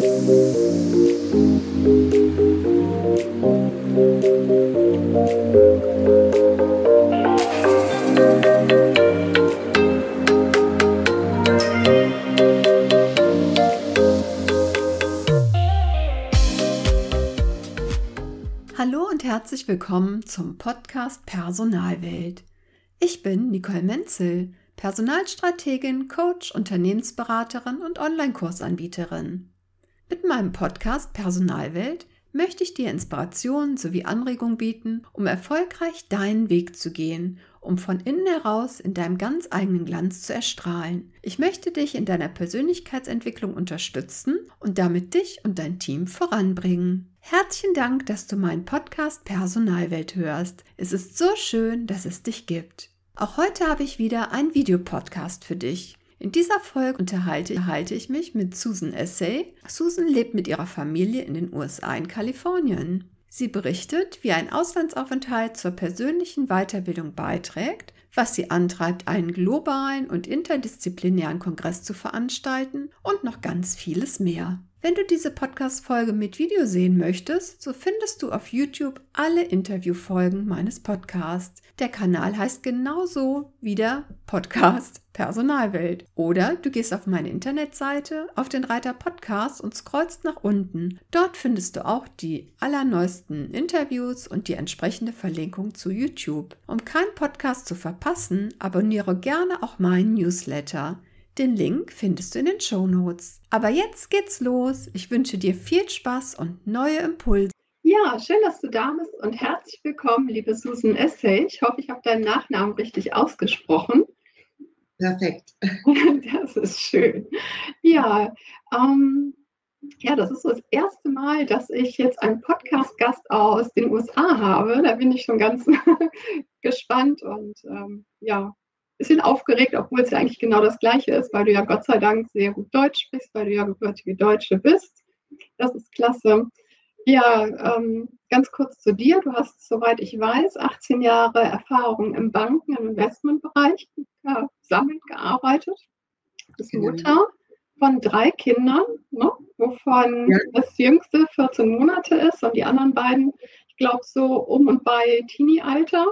Hallo und herzlich willkommen zum Podcast Personalwelt. Ich bin Nicole Menzel, Personalstrategin, Coach, Unternehmensberaterin und Online-Kursanbieterin. Mit meinem Podcast Personalwelt möchte ich dir Inspiration sowie Anregung bieten, um erfolgreich deinen Weg zu gehen, um von innen heraus in deinem ganz eigenen Glanz zu erstrahlen. Ich möchte dich in deiner Persönlichkeitsentwicklung unterstützen und damit dich und dein Team voranbringen. Herzlichen Dank, dass du meinen Podcast Personalwelt hörst. Es ist so schön, dass es dich gibt. Auch heute habe ich wieder einen Videopodcast für dich. In dieser Folge unterhalte, unterhalte ich mich mit Susan Essay. Susan lebt mit ihrer Familie in den USA in Kalifornien. Sie berichtet, wie ein Auslandsaufenthalt zur persönlichen Weiterbildung beiträgt, was sie antreibt, einen globalen und interdisziplinären Kongress zu veranstalten und noch ganz vieles mehr. Wenn du diese Podcast-Folge mit Video sehen möchtest, so findest du auf YouTube alle Interviewfolgen meines Podcasts. Der Kanal heißt genauso wie der Podcast Personalwelt. Oder du gehst auf meine Internetseite, auf den Reiter Podcast und scrollst nach unten. Dort findest du auch die allerneuesten Interviews und die entsprechende Verlinkung zu YouTube. Um keinen Podcast zu verpassen, abonniere gerne auch meinen Newsletter. Den Link findest du in den Show Notes. Aber jetzt geht's los. Ich wünsche dir viel Spaß und neue Impulse. Ja, schön, dass du da bist und herzlich willkommen, liebe Susan Essay. Ich hoffe, ich habe deinen Nachnamen richtig ausgesprochen. Perfekt. Das ist schön. Ja, ähm, ja, das ist so das erste Mal, dass ich jetzt einen Podcast-Gast aus den USA habe. Da bin ich schon ganz gespannt und ähm, ja, bisschen aufgeregt, obwohl es ja eigentlich genau das Gleiche ist, weil du ja Gott sei Dank sehr gut Deutsch sprichst, weil du ja gebürtige Deutsche bist. Das ist klasse. Ja, ähm, ganz kurz zu dir. Du hast, soweit ich weiß, 18 Jahre Erfahrung im Banken- und Investmentbereich äh, gesammelt, gearbeitet. Du bist genau. Mutter von drei Kindern, ne? wovon ja. das jüngste 14 Monate ist und die anderen beiden, ich glaube, so um und bei Teenie-Alter.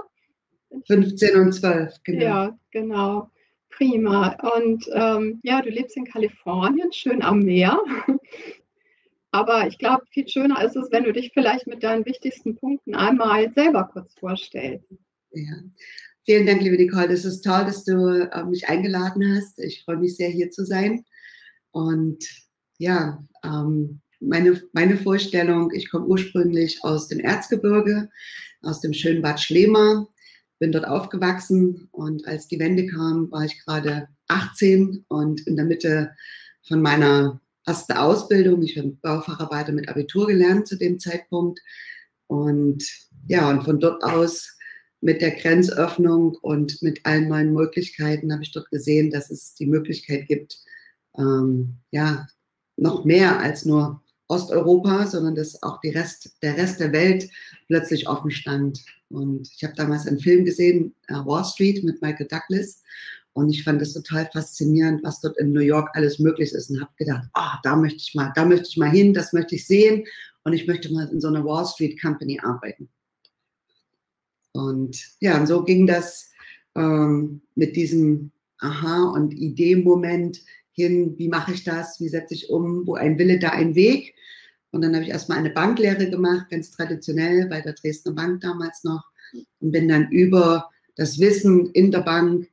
15 und 12, genau. Ja, genau. Prima. Und ähm, ja, du lebst in Kalifornien, schön am Meer. Aber ich glaube, viel schöner ist es, wenn du dich vielleicht mit deinen wichtigsten Punkten einmal selber kurz vorstellst. Ja. Vielen Dank, liebe Nicole. Es ist toll, dass du äh, mich eingeladen hast. Ich freue mich sehr, hier zu sein. Und ja, ähm, meine, meine Vorstellung, ich komme ursprünglich aus dem Erzgebirge, aus dem schönen Bad Schlema, bin dort aufgewachsen und als die Wende kam, war ich gerade 18 und in der Mitte von meiner ersten Ausbildung. Ich habe Baufacharbeiter mit Abitur gelernt zu dem Zeitpunkt und ja, und von dort aus mit der Grenzöffnung und mit allen neuen Möglichkeiten habe ich dort gesehen, dass es die Möglichkeit gibt, ähm, ja, noch mehr als nur Osteuropa, sondern dass auch Rest, der Rest der Welt plötzlich offen stand. Und ich habe damals einen Film gesehen, äh, Wall Street mit Michael Douglas. Und ich fand es total faszinierend, was dort in New York alles möglich ist. Und habe gedacht, oh, da möchte ich mal, da möchte ich mal hin, das möchte ich sehen. Und ich möchte mal in so einer Wall Street Company arbeiten. Und ja, und so ging das ähm, mit diesem Aha- und Idee-Moment hin, wie mache ich das, wie setze ich um, wo ein Wille, da ein Weg. Und dann habe ich erstmal eine Banklehre gemacht, ganz traditionell bei der Dresdner Bank damals noch. Und bin dann über das Wissen in der Bank,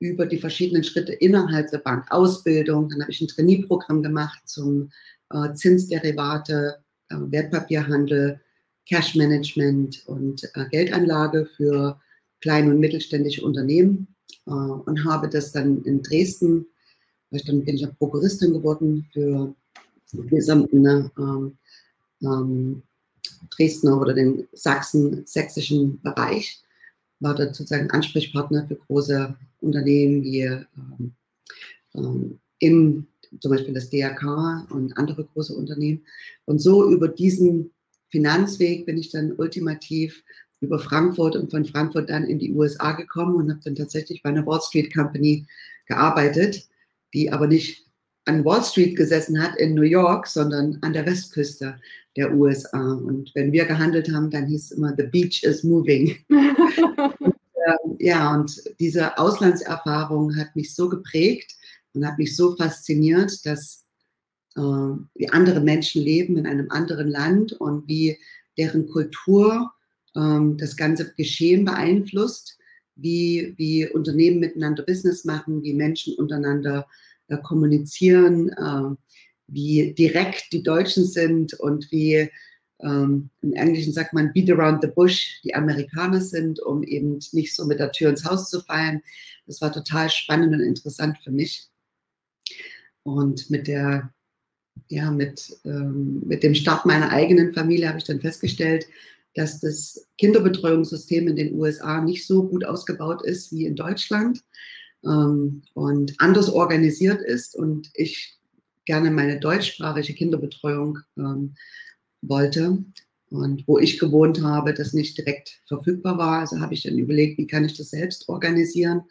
über die verschiedenen Schritte innerhalb der Bank, Ausbildung, dann habe ich ein Trainee-Programm gemacht zum äh, Zinsderivate, äh, Wertpapierhandel, Cash-Management und äh, Geldanlage für kleine und mittelständische Unternehmen. Äh, und habe das dann in Dresden dann bin ich auch Prokuristin geworden für den gesamten ne, ähm, ähm, Dresdner oder den Sachsen, sächsischen Bereich. War dort sozusagen Ansprechpartner für große Unternehmen wie ähm, ähm im, zum Beispiel das DRK und andere große Unternehmen. Und so über diesen Finanzweg bin ich dann ultimativ über Frankfurt und von Frankfurt dann in die USA gekommen und habe dann tatsächlich bei einer Wall Street Company gearbeitet die aber nicht an Wall Street gesessen hat in New York, sondern an der Westküste der USA. Und wenn wir gehandelt haben, dann hieß es immer, the beach is moving. und, äh, ja, und diese Auslandserfahrung hat mich so geprägt und hat mich so fasziniert, dass äh, wie andere Menschen leben in einem anderen Land und wie deren Kultur äh, das ganze Geschehen beeinflusst, wie, wie Unternehmen miteinander Business machen, wie Menschen untereinander äh, kommunizieren, äh, wie direkt die Deutschen sind und wie ähm, im Englischen sagt man beat around the bush, die Amerikaner sind, um eben nicht so mit der Tür ins Haus zu fallen. Das war total spannend und interessant für mich. Und mit der ja, mit, ähm, mit dem Start meiner eigenen Familie habe ich dann festgestellt, dass das Kinderbetreuungssystem in den USA nicht so gut ausgebaut ist wie in Deutschland ähm, und anders organisiert ist und ich gerne meine deutschsprachige Kinderbetreuung ähm, wollte und wo ich gewohnt habe, das nicht direkt verfügbar war. Also habe ich dann überlegt, wie kann ich das selbst organisieren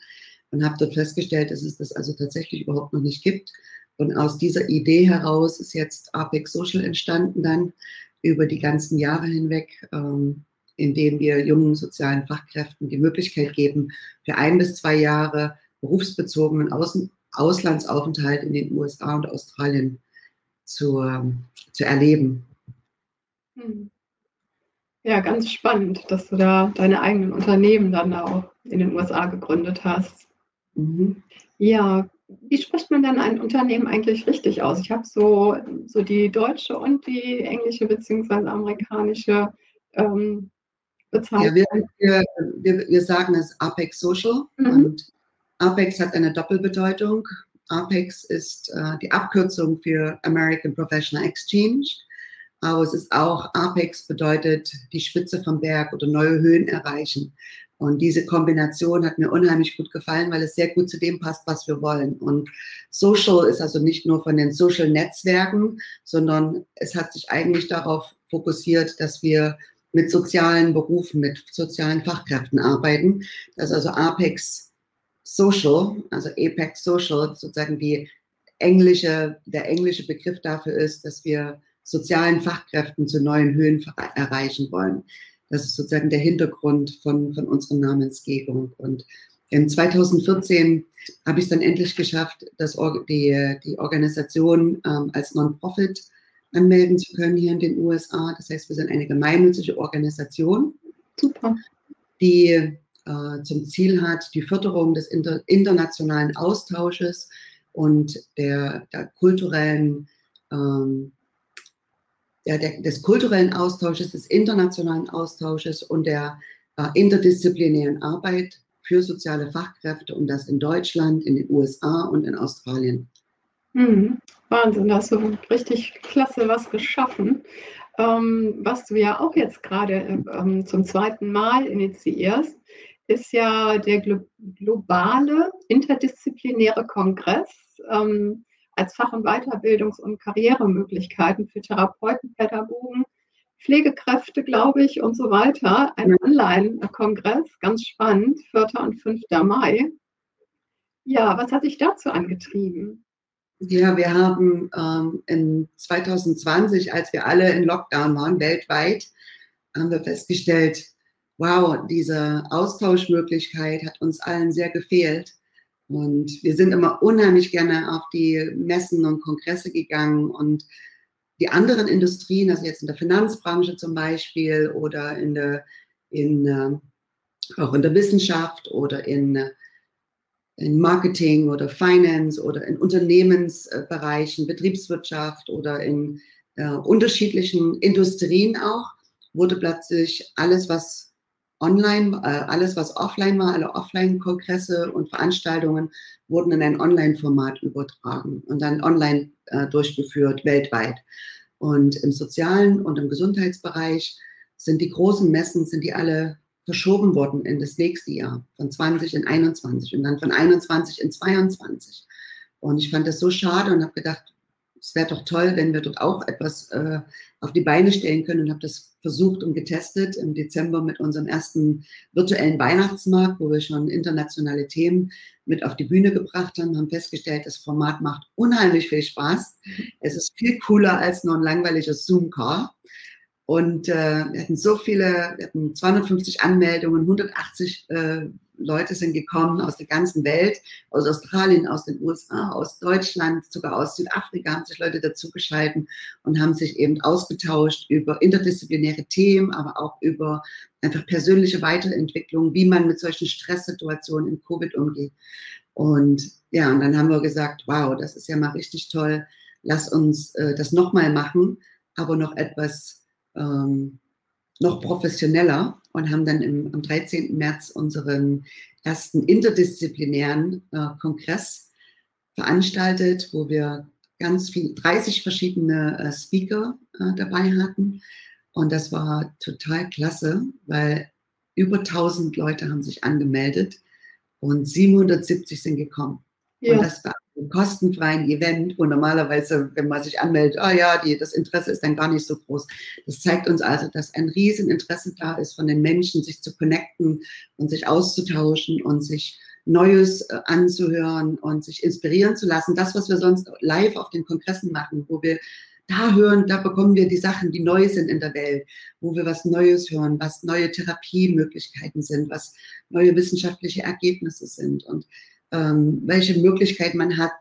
und habe dort festgestellt, dass es das also tatsächlich überhaupt noch nicht gibt. Und aus dieser Idee heraus ist jetzt Apex Social entstanden dann über die ganzen Jahre hinweg, ähm, indem wir jungen sozialen Fachkräften die Möglichkeit geben, für ein bis zwei Jahre berufsbezogenen Außen Auslandsaufenthalt in den USA und Australien zu, ähm, zu erleben. Hm. Ja, ganz spannend, dass du da deine eigenen Unternehmen dann auch in den USA gegründet hast. Mhm. Ja, wie spricht man dann ein Unternehmen eigentlich richtig aus? Ich habe so, so die deutsche und die englische bzw. amerikanische ähm, Bezeichnung. Ja, wir, wir, wir, sagen es Apex Social mhm. und Apex hat eine Doppelbedeutung. Apex ist äh, die Abkürzung für American Professional Exchange, aber es ist auch Apex bedeutet die Spitze vom Berg oder neue Höhen erreichen. Und diese Kombination hat mir unheimlich gut gefallen, weil es sehr gut zu dem passt, was wir wollen. Und Social ist also nicht nur von den Social Netzwerken, sondern es hat sich eigentlich darauf fokussiert, dass wir mit sozialen Berufen, mit sozialen Fachkräften arbeiten. Dass also Apex Social, also Apex Social, sozusagen die englische, der englische Begriff dafür ist, dass wir sozialen Fachkräften zu neuen Höhen erreichen wollen. Das ist sozusagen der Hintergrund von, von unserer Namensgebung. Und in 2014 habe ich es dann endlich geschafft, das, die, die Organisation ähm, als Non-Profit anmelden zu können hier in den USA. Das heißt, wir sind eine gemeinnützige Organisation, Super. die äh, zum Ziel hat, die Förderung des inter internationalen Austausches und der, der kulturellen, ähm, ja, der, des kulturellen Austausches, des internationalen Austausches und der äh, interdisziplinären Arbeit für soziale Fachkräfte und das in Deutschland, in den USA und in Australien. Hm, Wahnsinn, da hast du richtig klasse was geschaffen. Ähm, was du ja auch jetzt gerade ähm, zum zweiten Mal initiierst, ist ja der globale interdisziplinäre Kongress ähm, als Fach- und Weiterbildungs- und Karrieremöglichkeiten für Therapeuten, Pädagogen, Pflegekräfte, glaube ich, und so weiter. Ein Online-Kongress, ganz spannend, 4. und 5. Mai. Ja, was hat dich dazu angetrieben? Ja, wir haben ähm, in 2020, als wir alle in Lockdown waren, weltweit, haben wir festgestellt, wow, diese Austauschmöglichkeit hat uns allen sehr gefehlt. Und wir sind immer unheimlich gerne auf die Messen und Kongresse gegangen. Und die anderen Industrien, also jetzt in der Finanzbranche zum Beispiel oder in der, in, äh, auch in der Wissenschaft oder in, in Marketing oder Finance oder in Unternehmensbereichen, Betriebswirtschaft oder in äh, unterschiedlichen Industrien auch, wurde plötzlich alles, was online, äh, alles was offline war, alle Offline-Kongresse und Veranstaltungen wurden in ein Online-Format übertragen und dann online äh, durchgeführt weltweit. Und im sozialen und im Gesundheitsbereich sind die großen Messen, sind die alle verschoben worden in das nächste Jahr, von 20 in 21 und dann von 21 in 22. Und ich fand das so schade und habe gedacht, es wäre doch toll, wenn wir dort auch etwas äh, auf die Beine stellen können und habe das versucht und getestet im Dezember mit unserem ersten virtuellen Weihnachtsmarkt, wo wir schon internationale Themen mit auf die Bühne gebracht haben, haben festgestellt, das Format macht unheimlich viel Spaß. Es ist viel cooler als nur ein langweiliges Zoom-Car. Und äh, wir hatten so viele, wir hatten 250 Anmeldungen, 180 äh, Leute sind gekommen aus der ganzen Welt, aus Australien, aus den USA, aus Deutschland, sogar aus Südafrika haben sich Leute dazugeschalten und haben sich eben ausgetauscht über interdisziplinäre Themen, aber auch über einfach persönliche Weiterentwicklung, wie man mit solchen Stresssituationen in Covid umgeht. Und ja, und dann haben wir gesagt, wow, das ist ja mal richtig toll. Lass uns äh, das nochmal machen, aber noch etwas ähm, noch professioneller und haben dann im, am 13. März unseren ersten interdisziplinären äh, Kongress veranstaltet, wo wir ganz viel, 30 verschiedene äh, Speaker äh, dabei hatten. Und das war total klasse, weil über 1000 Leute haben sich angemeldet und 770 sind gekommen. Ja. Und das war ein kostenfreien Event, wo normalerweise, wenn man sich anmeldet, ah oh ja, die, das Interesse ist dann gar nicht so groß. Das zeigt uns also, dass ein Rieseninteresse da ist von den Menschen, sich zu connecten und sich auszutauschen und sich Neues äh, anzuhören und sich inspirieren zu lassen. Das, was wir sonst live auf den Kongressen machen, wo wir da hören, da bekommen wir die Sachen, die neu sind in der Welt, wo wir was Neues hören, was neue Therapiemöglichkeiten sind, was neue wissenschaftliche Ergebnisse sind. Und ähm, welche Möglichkeit man hat,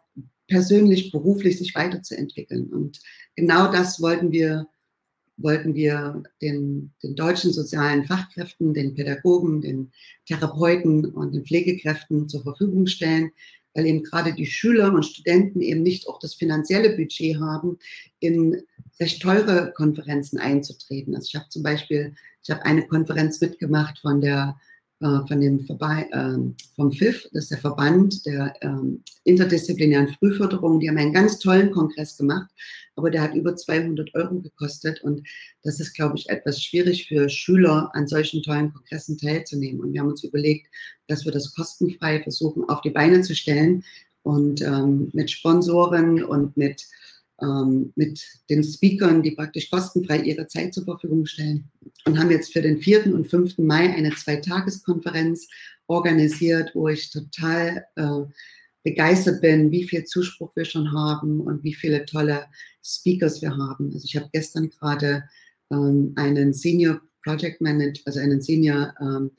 persönlich, beruflich sich weiterzuentwickeln. Und genau das wollten wir, wollten wir den, den deutschen sozialen Fachkräften, den Pädagogen, den Therapeuten und den Pflegekräften zur Verfügung stellen, weil eben gerade die Schüler und Studenten eben nicht auch das finanzielle Budget haben, in recht teure Konferenzen einzutreten. Also ich habe zum Beispiel, ich habe eine Konferenz mitgemacht von der von dem Vorbei, äh, vom FIF, das ist der Verband der äh, interdisziplinären Frühförderung. Die haben einen ganz tollen Kongress gemacht, aber der hat über 200 Euro gekostet und das ist, glaube ich, etwas schwierig für Schüler, an solchen tollen Kongressen teilzunehmen. Und wir haben uns überlegt, dass wir das kostenfrei versuchen auf die Beine zu stellen und ähm, mit Sponsoren und mit ähm, mit den Speakern, die praktisch kostenfrei ihre Zeit zur Verfügung stellen. Und haben jetzt für den 4. und 5. Mai eine Zweitageskonferenz organisiert, wo ich total äh, begeistert bin, wie viel Zuspruch wir schon haben und wie viele tolle Speakers wir haben. Also ich habe gestern gerade ähm, einen Senior Project Manager, also einen Senior ähm,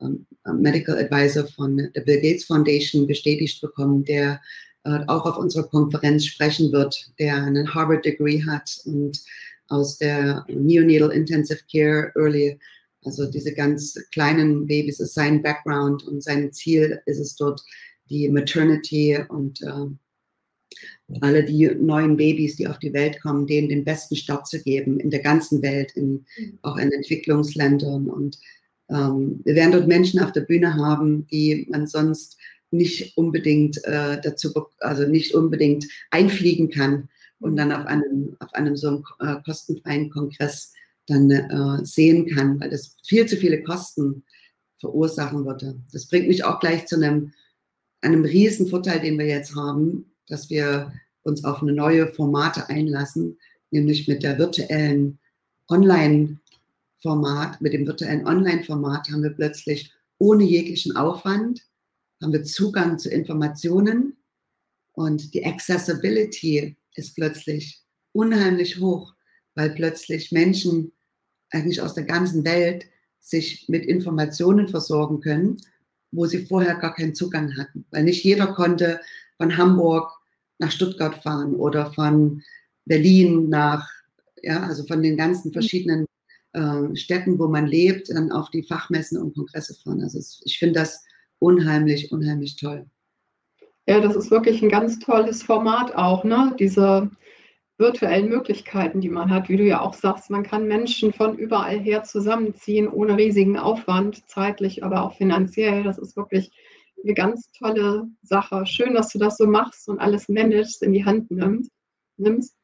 ähm, Medical Advisor von der Bill Gates Foundation bestätigt bekommen, der auch auf unserer Konferenz sprechen wird, der einen Harvard-Degree hat und aus der Neonatal Intensive Care Early, also diese ganz kleinen Babys ist sein Background und sein Ziel ist es dort, die Maternity und äh, alle die neuen Babys, die auf die Welt kommen, denen den besten Start zu geben in der ganzen Welt, in, mhm. auch in Entwicklungsländern. Und ähm, wir werden dort Menschen auf der Bühne haben, die man sonst nicht unbedingt äh, dazu, also nicht unbedingt einfliegen kann und dann auf einem, auf einem so einem äh, kostenfreien Kongress dann äh, sehen kann, weil das viel zu viele Kosten verursachen würde. Das bringt mich auch gleich zu einem, einem riesen Vorteil, den wir jetzt haben, dass wir uns auf eine neue Formate einlassen, nämlich mit der virtuellen Online-Format, mit dem virtuellen Online-Format haben wir plötzlich ohne jeglichen Aufwand haben wir Zugang zu Informationen und die Accessibility ist plötzlich unheimlich hoch, weil plötzlich Menschen eigentlich aus der ganzen Welt sich mit Informationen versorgen können, wo sie vorher gar keinen Zugang hatten. Weil nicht jeder konnte von Hamburg nach Stuttgart fahren oder von Berlin nach, ja, also von den ganzen verschiedenen äh, Städten, wo man lebt, dann auf die Fachmessen und Kongresse fahren. Also ich finde das unheimlich, unheimlich toll. Ja, das ist wirklich ein ganz tolles Format auch, ne? Diese virtuellen Möglichkeiten, die man hat, wie du ja auch sagst, man kann Menschen von überall her zusammenziehen, ohne riesigen Aufwand, zeitlich, aber auch finanziell. Das ist wirklich eine ganz tolle Sache. Schön, dass du das so machst und alles managst, in die Hand nimmst. nimmst.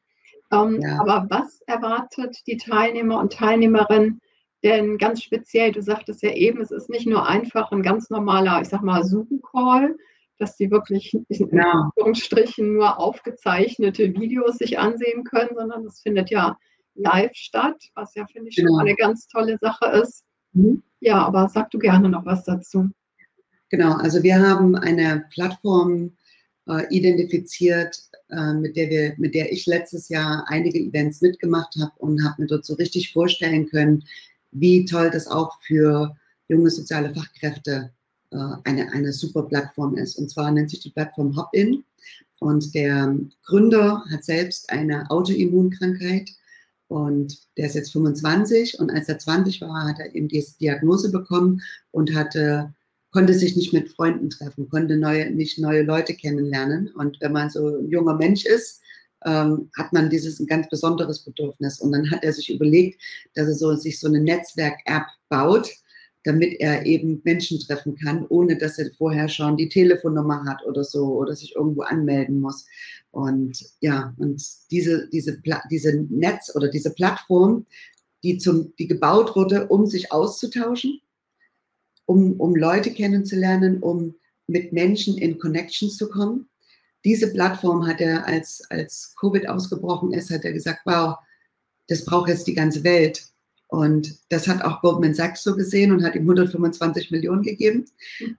Ähm, ja. Aber was erwartet die Teilnehmer und Teilnehmerinnen denn ganz speziell, du sagtest ja eben, es ist nicht nur einfach ein ganz normaler, ich sag mal, Zoom-Call, dass die wirklich in Genau. Anführungsstrichen nur aufgezeichnete Videos sich ansehen können, sondern das findet ja live statt, was ja, finde ich, schon Genau. eine ganz tolle Sache ist. Mhm. Ja, aber sag du gerne noch was dazu. Genau, also wir haben eine Plattform äh, identifiziert, äh, mit, der wir, mit der ich letztes Jahr einige Events mitgemacht habe und habe mir dort so richtig vorstellen können, wie toll das auch für junge soziale Fachkräfte äh, eine, eine super Plattform ist. Und zwar nennt sich die Plattform Hop-In. Und der Gründer hat selbst eine Autoimmunkrankheit und der ist jetzt 25 und als er 20 war, hat er eben die Diagnose bekommen und hatte konnte sich nicht mit Freunden treffen, konnte neue, nicht neue Leute kennenlernen. Und wenn man so ein junger Mensch ist, ähm, hat man dieses ein ganz besonderes Bedürfnis. Und dann hat er sich überlegt, dass er so, sich so eine Netzwerk-App baut, damit er eben Menschen treffen kann, ohne dass er vorher schon die Telefonnummer hat oder so oder sich irgendwo anmelden muss. Und ja, und diese, diese, diese Netz oder diese Plattform, die, zum, die gebaut wurde, um sich auszutauschen, um, um Leute kennenzulernen, um mit Menschen in Connections zu kommen. Diese Plattform hat er, als, als Covid ausgebrochen ist, hat er gesagt, wow, das braucht jetzt die ganze Welt. Und das hat auch Goldman Sachs so gesehen und hat ihm 125 Millionen gegeben.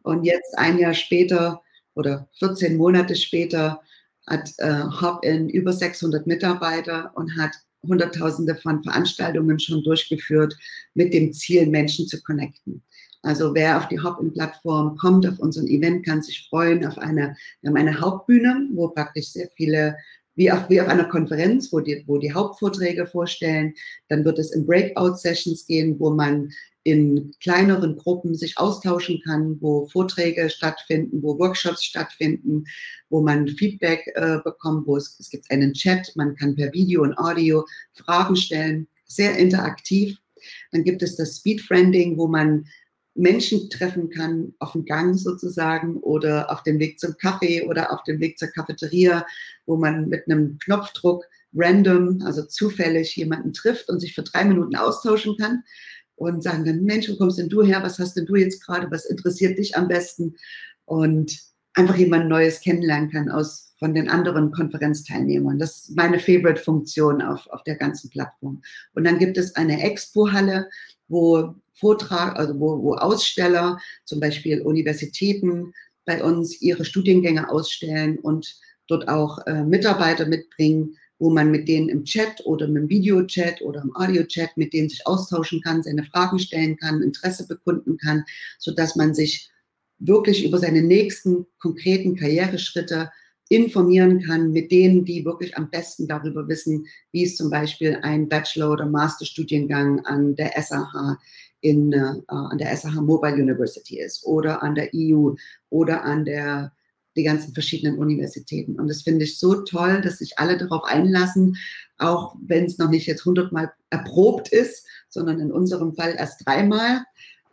Und jetzt ein Jahr später oder 14 Monate später hat äh, Hop-In über 600 Mitarbeiter und hat Hunderttausende von Veranstaltungen schon durchgeführt mit dem Ziel, Menschen zu connecten. Also wer auf die Hop-In-Plattform kommt, auf unseren Event, kann sich freuen auf eine, wir haben eine Hauptbühne, wo praktisch sehr viele, wie auf, wie auf einer Konferenz, wo die, wo die Hauptvorträge vorstellen. Dann wird es in Breakout-Sessions gehen, wo man in kleineren Gruppen sich austauschen kann, wo Vorträge stattfinden, wo Workshops stattfinden, wo man Feedback äh, bekommt, wo es, es gibt einen Chat, man kann per Video und Audio Fragen stellen, sehr interaktiv. Dann gibt es das Speedfriending, wo man Menschen treffen kann auf dem Gang sozusagen oder auf dem Weg zum Kaffee oder auf dem Weg zur Cafeteria, wo man mit einem Knopfdruck random, also zufällig jemanden trifft und sich für drei Minuten austauschen kann und sagen dann, Mensch, wo kommst denn du her? Was hast denn du jetzt gerade? Was interessiert dich am besten? Und einfach jemand Neues kennenlernen kann aus von den anderen Konferenzteilnehmern. Das ist meine Favorite-Funktion auf, auf der ganzen Plattform. Und dann gibt es eine Expo-Halle, wo Vortrag, also wo, wo Aussteller, zum Beispiel Universitäten bei uns ihre Studiengänge ausstellen und dort auch äh, Mitarbeiter mitbringen, wo man mit denen im Chat oder mit dem Videochat oder im Audiochat mit denen sich austauschen kann, seine Fragen stellen kann, Interesse bekunden kann, so dass man sich wirklich über seine nächsten konkreten Karriereschritte informieren kann mit denen, die wirklich am besten darüber wissen, wie es zum Beispiel ein Bachelor- oder Masterstudiengang an der SAH in, äh, an der SAH Mobile University ist oder an der EU oder an der die ganzen verschiedenen Universitäten. Und das finde ich so toll, dass sich alle darauf einlassen, auch wenn es noch nicht jetzt hundertmal erprobt ist, sondern in unserem Fall erst dreimal.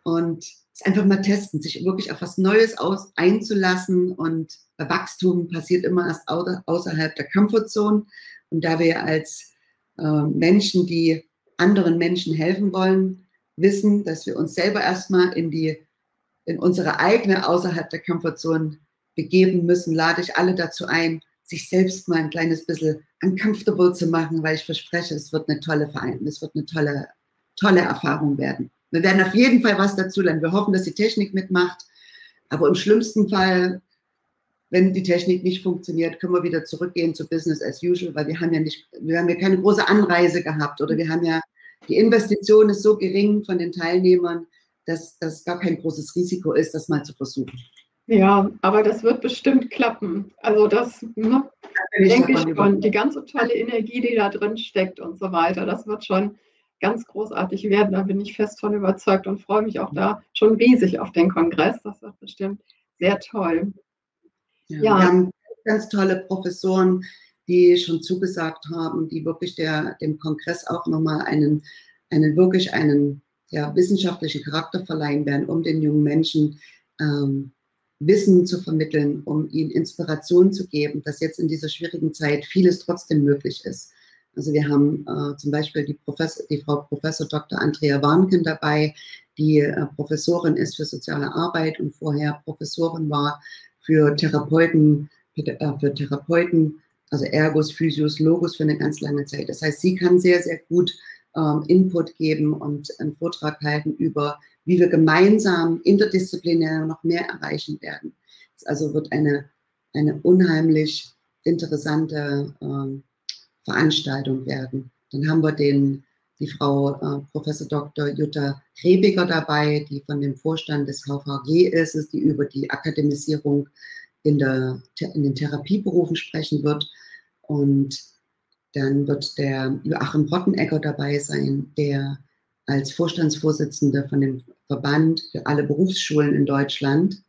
Und es einfach mal testen, sich wirklich auf was Neues aus, einzulassen. Und Wachstum passiert immer erst au außerhalb der Comfortzone. Und da wir als äh, Menschen, die anderen Menschen helfen wollen, wissen, dass wir uns selber erstmal in die, in unsere eigene außerhalb der Comfortzone begeben müssen, lade ich alle dazu ein, sich selbst mal ein kleines bisschen uncomfortable zu machen, weil ich verspreche, es wird eine tolle Verein, es wird eine tolle, tolle Erfahrung werden. Wir werden auf jeden Fall was dazu lernen. Wir hoffen, dass die Technik mitmacht. Aber im schlimmsten Fall, wenn die Technik nicht funktioniert, können wir wieder zurückgehen zu Business as usual, weil wir haben ja nicht, wir haben ja keine große Anreise gehabt oder wir haben ja, die Investition ist so gering von den Teilnehmern, dass das gar kein großes Risiko ist, das mal zu versuchen. Ja, aber das wird bestimmt klappen. Also das ne, denke ich schon. Die ganze tolle Energie, die da drin steckt und so weiter, das wird schon ganz großartig werden. Da bin ich fest von überzeugt und freue mich auch da schon riesig auf den Kongress. Das wird bestimmt sehr toll. Ja. Wir haben ganz tolle Professoren, die schon zugesagt haben, die wirklich der, dem Kongress auch nochmal einen, einen wirklich einen ja, wissenschaftlichen Charakter verleihen werden, um den jungen Menschen ähm, Wissen zu vermitteln, um ihnen Inspiration zu geben, dass jetzt in dieser schwierigen Zeit vieles trotzdem möglich ist. Also wir haben äh, zum Beispiel die, Professor, die Frau Professor Dr. Andrea Warnken dabei, die äh, Professorin ist für soziale Arbeit und vorher Professorin war für Therapeuten, für, für Therapeuten, also Ergos, Physios, Logos für eine ganz lange Zeit. Das heißt, sie kann sehr, sehr gut ähm, Input geben und einen Vortrag halten über, wie wir gemeinsam interdisziplinär noch mehr erreichen werden. Es also wird eine, eine unheimlich interessante ähm, Veranstaltung werden. Dann haben wir den, die Frau äh, Professor Dr. Jutta Rebiger dabei, die von dem Vorstand des VVG ist, die über die Akademisierung in, der, in den Therapieberufen sprechen wird. Und dann wird der Joachim Rottenegger dabei sein, der als Vorstandsvorsitzender von dem Verband für alle Berufsschulen in Deutschland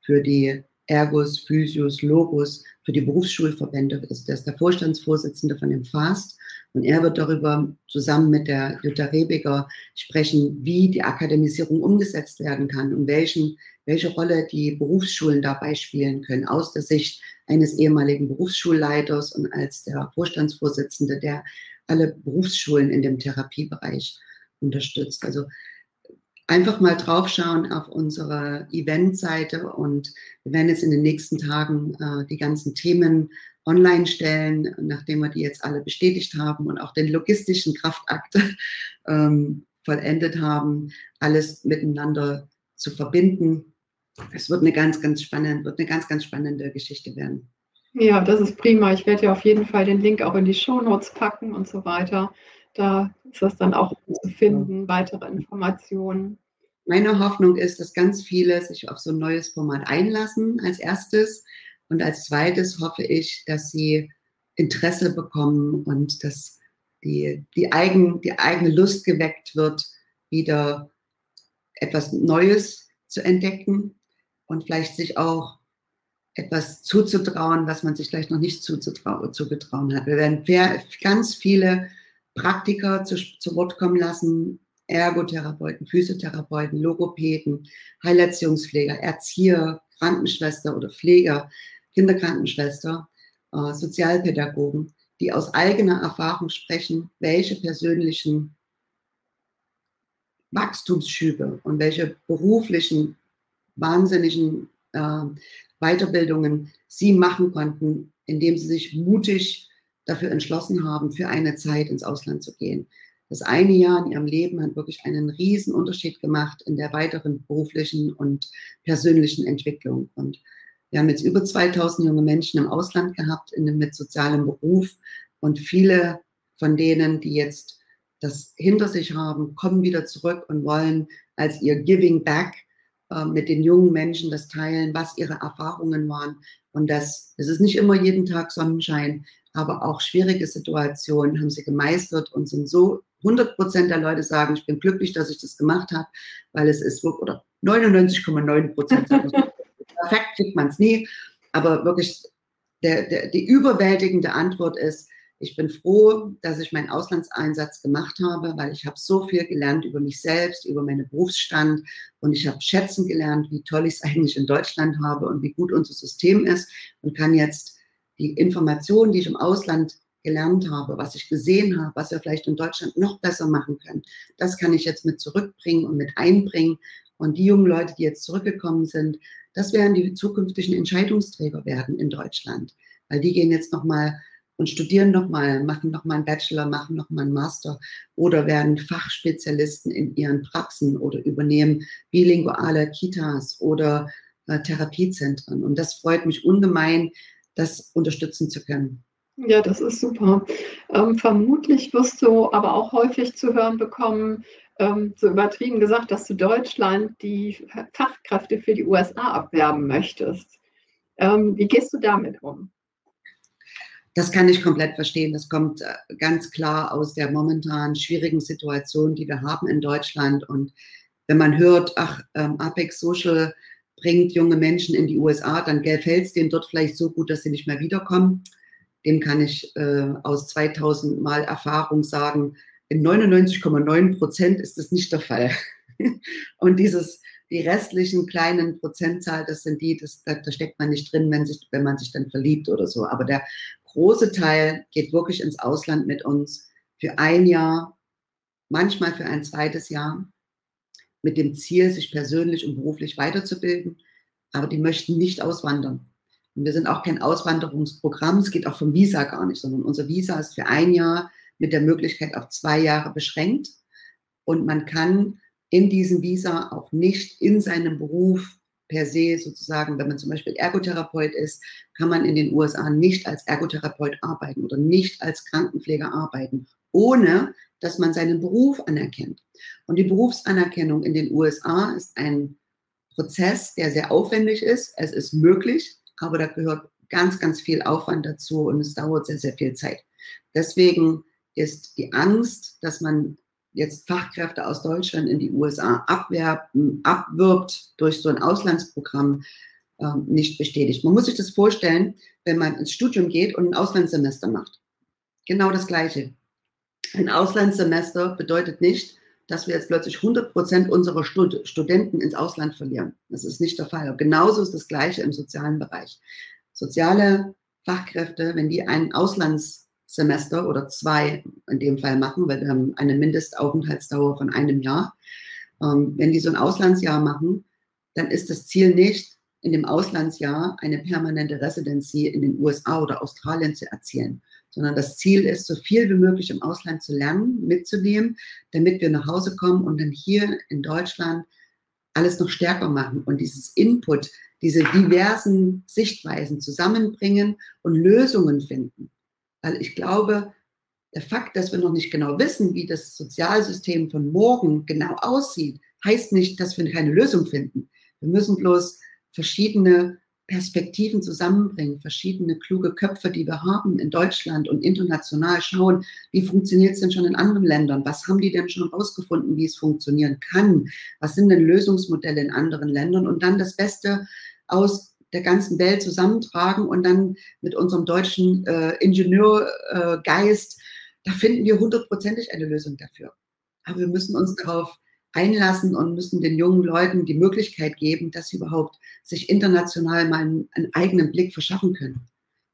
für die Ergos, Physios, Logos für die Berufsschulverbände ist. Der ist der Vorstandsvorsitzende von dem FAST und er wird darüber zusammen mit der Jutta Rebiger sprechen, wie die Akademisierung umgesetzt werden kann und welchen, welche Rolle die Berufsschulen dabei spielen können, aus der Sicht eines ehemaligen Berufsschulleiters und als der Vorstandsvorsitzende, der alle Berufsschulen in dem Therapiebereich unterstützt. Also einfach mal draufschauen auf unsere Eventseite und wir werden jetzt in den nächsten Tagen äh, die ganzen Themen online stellen, nachdem wir die jetzt alle bestätigt haben und auch den logistischen Kraftakt ähm, vollendet haben, alles miteinander zu verbinden. Es wird eine ganz, ganz spannende, wird eine ganz, ganz spannende Geschichte werden. Ja, das ist prima. Ich werde ja auf jeden Fall den Link auch in die Shownotes packen und so weiter. Da ist das dann auch zu finden, weitere Informationen. Meine Hoffnung ist, dass ganz viele sich auf so ein neues Format einlassen als erstes. Und als zweites hoffe ich, dass sie Interesse bekommen und dass die, die, eigen, die eigene Lust geweckt wird, wieder etwas Neues zu entdecken und vielleicht sich auch etwas zuzutrauen, was man sich vielleicht noch nicht zugetrauen hat. Wir werden ganz viele Praktiker zu, zu Wort kommen lassen, Ergotherapeuten, Physiotherapeuten, Logopäden, Heilerziehungspfleger, Erzieher, Krankenschwester oder Pfleger, Kinderkrankenschwester, äh, Sozialpädagogen, die aus eigener Erfahrung sprechen, welche persönlichen Wachstumsschübe und welche beruflichen, wahnsinnigen äh, Weiterbildungen sie machen konnten, indem sie sich mutig dafür entschlossen haben, für eine Zeit ins Ausland zu gehen. Das eine Jahr in ihrem Leben hat wirklich einen riesen Unterschied gemacht in der weiteren beruflichen und persönlichen Entwicklung. Und wir haben jetzt über 2000 junge Menschen im Ausland gehabt, in, mit sozialem Beruf. Und viele von denen, die jetzt das hinter sich haben, kommen wieder zurück und wollen als ihr Giving Back äh, mit den jungen Menschen das teilen, was ihre Erfahrungen waren. Und das, es ist nicht immer jeden Tag Sonnenschein, aber auch schwierige Situationen haben sie gemeistert und sind so 100 Prozent der Leute sagen, ich bin glücklich, dass ich das gemacht habe, weil es ist, oder 99,9 Prozent sagen, perfekt kriegt man es nie, aber wirklich der, der, die überwältigende Antwort ist, ich bin froh, dass ich meinen Auslandseinsatz gemacht habe, weil ich habe so viel gelernt über mich selbst, über meinen Berufsstand und ich habe schätzen gelernt, wie toll ich es eigentlich in Deutschland habe und wie gut unser System ist und kann jetzt die Informationen, die ich im Ausland gelernt habe, was ich gesehen habe, was wir vielleicht in Deutschland noch besser machen können, das kann ich jetzt mit zurückbringen und mit einbringen. Und die jungen Leute, die jetzt zurückgekommen sind, das werden die zukünftigen Entscheidungsträger werden in Deutschland, weil die gehen jetzt nochmal und studieren nochmal, machen nochmal einen Bachelor, machen nochmal einen Master oder werden Fachspezialisten in ihren Praxen oder übernehmen bilinguale Kitas oder äh, Therapiezentren. Und das freut mich ungemein, das unterstützen zu können. Ja, das ist super. Ähm, vermutlich wirst du aber auch häufig zu hören bekommen, ähm, so übertrieben gesagt, dass du Deutschland die Fachkräfte für die USA abwerben möchtest. Ähm, wie gehst du damit um? Das kann ich komplett verstehen. Das kommt äh, ganz klar aus der momentan schwierigen Situation, die wir haben in Deutschland. Und wenn man hört, ach, ähm, Apex Social bringt junge Menschen in die USA, dann gefällt es denen dort vielleicht so gut, dass sie nicht mehr wiederkommen dem kann ich äh, aus 2000 Mal Erfahrung sagen, in 99,9 Prozent ist das nicht der Fall. Und dieses, die restlichen kleinen Prozentzahl, das sind die, das, da, da steckt man nicht drin, wenn, sich, wenn man sich dann verliebt oder so. Aber der große Teil geht wirklich ins Ausland mit uns für ein Jahr, manchmal für ein zweites Jahr, mit dem Ziel, sich persönlich und beruflich weiterzubilden. aber die möchten nicht auswandern. Und wir sind auch kein Auswanderungsprogramm, es geht auch vom Visa gar nicht, sondern unser Visa ist für ein Jahr mit der Möglichkeit auf zwei Jahre beschränkt. Und man kann in diesem Visa auch nicht in seinem Beruf per se sozusagen, wenn man zum Beispiel Ergotherapeut ist, kann man in den USA nicht als Ergotherapeut arbeiten oder nicht als Krankenpfleger arbeiten, ohne dass man seinen Beruf anerkennt. Und die Berufsanerkennung in den USA ist ein Prozess, der sehr aufwendig ist. Es ist möglich, aber da gehört ganz, ganz viel Aufwand dazu und es dauert sehr, sehr viel Zeit. Deswegen ist die Angst, dass man jetzt Fachkräfte aus Deutschland in die USA abwerben, abwirbt durch so ein Auslandsprogramm, äh, nicht bestätigt. Man muss sich das vorstellen, wenn man ins Studium geht und ein Auslandssemester macht. Genau das Gleiche. Ein Auslandssemester bedeutet nicht, dass wir jetzt plötzlich 100 Prozent unserer Stud Studenten ins Ausland verlieren. Das ist nicht der Fall. Genauso ist das Gleiche im sozialen Bereich. Soziale Fachkräfte, wenn die ein Auslandssemester oder zwei in dem Fall machen, weil wir haben eine Mindestaufenthaltsdauer von einem Jahr, ähm, wenn die so ein Auslandsjahr machen, dann ist das Ziel nicht, in dem Auslandsjahr eine permanente Residency in den USA oder Australien zu erzielen, sondern das Ziel ist, so viel wie möglich im Ausland zu lernen, mitzunehmen, damit wir nach Hause kommen und dann hier in Deutschland alles noch stärker machen und dieses Input, diese diversen Sichtweisen zusammenbringen und Lösungen finden. Weil ich glaube, der Fakt, dass wir noch nicht genau wissen, wie das Sozialsystem von morgen genau aussieht, heißt nicht, dass wir keine Lösung finden. Wir müssen bloß verschiedene Perspektiven zusammenbringen, verschiedene kluge Köpfe, die wir haben in Deutschland und international schauen, wie funktioniert es denn schon in anderen Ländern? Was haben die denn schon herausgefunden, wie es funktionieren kann? Was sind denn Lösungsmodelle in anderen Ländern? Und dann das Beste aus der ganzen Welt zusammentragen und dann mit unserem deutschen äh, Ingenieurgeist, äh, da finden wir hundertprozentig eine Lösung dafür. Aber wir müssen uns darauf einlassen und müssen den jungen Leuten die Möglichkeit geben, dass sie überhaupt sich international mal einen, einen eigenen Blick verschaffen können.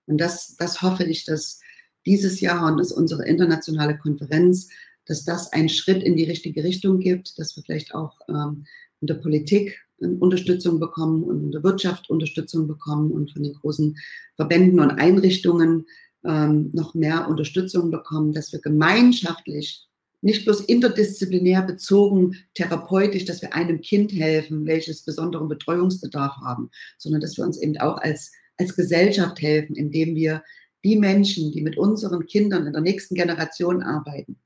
Und das, das hoffe ich, dass dieses Jahr und dass unsere internationale Konferenz, dass das einen Schritt in die richtige Richtung gibt, dass wir vielleicht auch ähm, in der Politik Unterstützung bekommen und in der Wirtschaft Unterstützung bekommen und von den großen Verbänden und Einrichtungen ähm, noch mehr Unterstützung bekommen, dass wir gemeinschaftlich nicht bloß interdisziplinär bezogen, therapeutisch, dass wir einem Kind helfen, welches besonderen Betreuungsbedarf haben, sondern dass wir uns eben auch als, als Gesellschaft helfen, indem wir die Menschen, die mit unseren Kindern in der nächsten Generation arbeiten,